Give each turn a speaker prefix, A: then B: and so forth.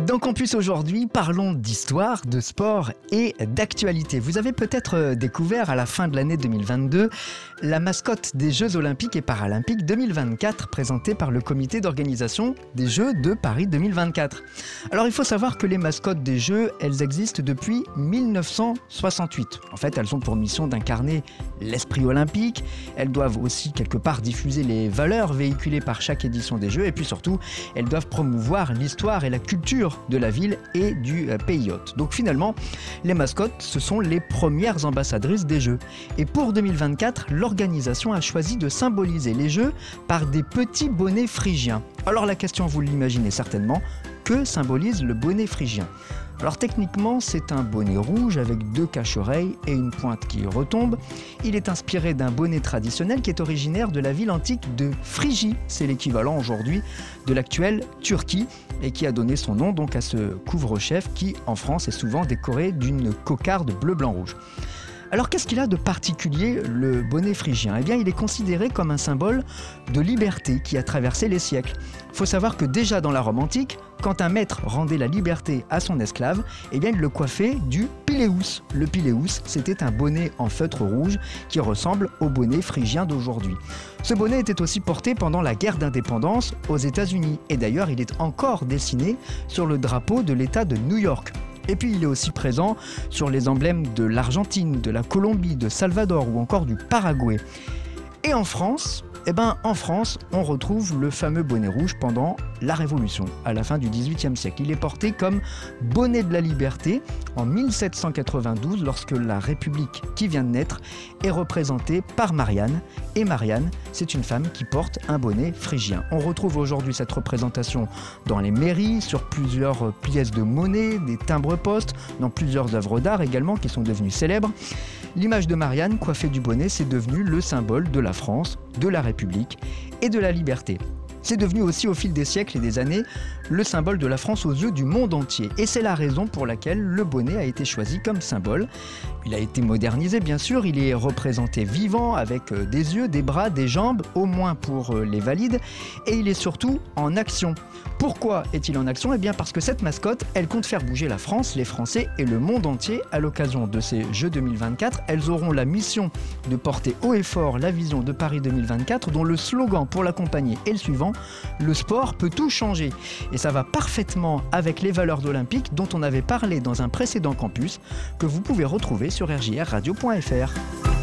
A: Dans Campus aujourd'hui, parlons d'histoire, de sport et d'actualité. Vous avez peut-être euh, découvert à la fin de l'année 2022 la mascotte des Jeux olympiques et paralympiques 2024 présentée par le comité d'organisation des Jeux de Paris 2024. Alors il faut savoir que les mascottes des Jeux, elles existent depuis 1968. En fait, elles ont pour mission d'incarner l'esprit olympique, elles doivent aussi quelque part diffuser les valeurs véhiculées par chaque édition des Jeux et puis surtout, elles doivent promouvoir l'histoire et la culture de la ville et du euh, pays. Donc finalement, les mascottes, ce sont les premières ambassadrices des Jeux. Et pour 2024, l'organisation a choisi de symboliser les Jeux par des petits bonnets phrygiens. Alors la question, vous l'imaginez certainement, que symbolise le bonnet phrygien? Alors techniquement, c'est un bonnet rouge avec deux cache-oreilles et une pointe qui retombe. Il est inspiré d'un bonnet traditionnel qui est originaire de la ville antique de Phrygie. C'est l'équivalent aujourd'hui de l'actuelle Turquie et qui a donné son nom donc à ce couvre-chef qui en France est souvent décoré d'une cocarde bleu blanc rouge. Alors qu'est-ce qu'il a de particulier le bonnet phrygien? Eh bien il est considéré comme un symbole de liberté qui a traversé les siècles. Il faut savoir que déjà dans la Rome antique, quand un maître rendait la liberté à son esclave, eh bien il le coiffait du pileus. Le pileus, c'était un bonnet en feutre rouge qui ressemble au bonnet phrygien d'aujourd'hui. Ce bonnet était aussi porté pendant la guerre d'indépendance aux États-Unis et d'ailleurs il est encore dessiné sur le drapeau de l'État de New York. Et puis il est aussi présent sur les emblèmes de l'Argentine, de la Colombie, de Salvador ou encore du Paraguay. Et en France, eh ben, en France, on retrouve le fameux bonnet rouge pendant la Révolution, à la fin du XVIIIe siècle. Il est porté comme bonnet de la liberté en 1792, lorsque la République qui vient de naître est représentée par Marianne. Et Marianne, c'est une femme qui porte un bonnet phrygien. On retrouve aujourd'hui cette représentation dans les mairies, sur plusieurs pièces de monnaie, des timbres-postes, dans plusieurs œuvres d'art également qui sont devenues célèbres. L'image de Marianne coiffée du bonnet, c'est devenu le symbole de la France, de la République et de la liberté. C'est devenu aussi au fil des siècles et des années le symbole de la France aux yeux du monde entier. Et c'est la raison pour laquelle le bonnet a été choisi comme symbole. Il a été modernisé bien sûr, il est représenté vivant avec euh, des yeux, des bras, des jambes, au moins pour euh, les valides, et il est surtout en action. Pourquoi est-il en action? Eh bien parce que cette mascotte, elle compte faire bouger la France, les Français et le monde entier à l'occasion de ces Jeux 2024. Elles auront la mission de porter haut et fort la vision de Paris 2024 dont le slogan pour l'accompagner est le suivant, le sport peut tout changer. Et ça va parfaitement avec les valeurs d'Olympique dont on avait parlé dans un précédent campus que vous pouvez retrouver sur rjrradio.fr.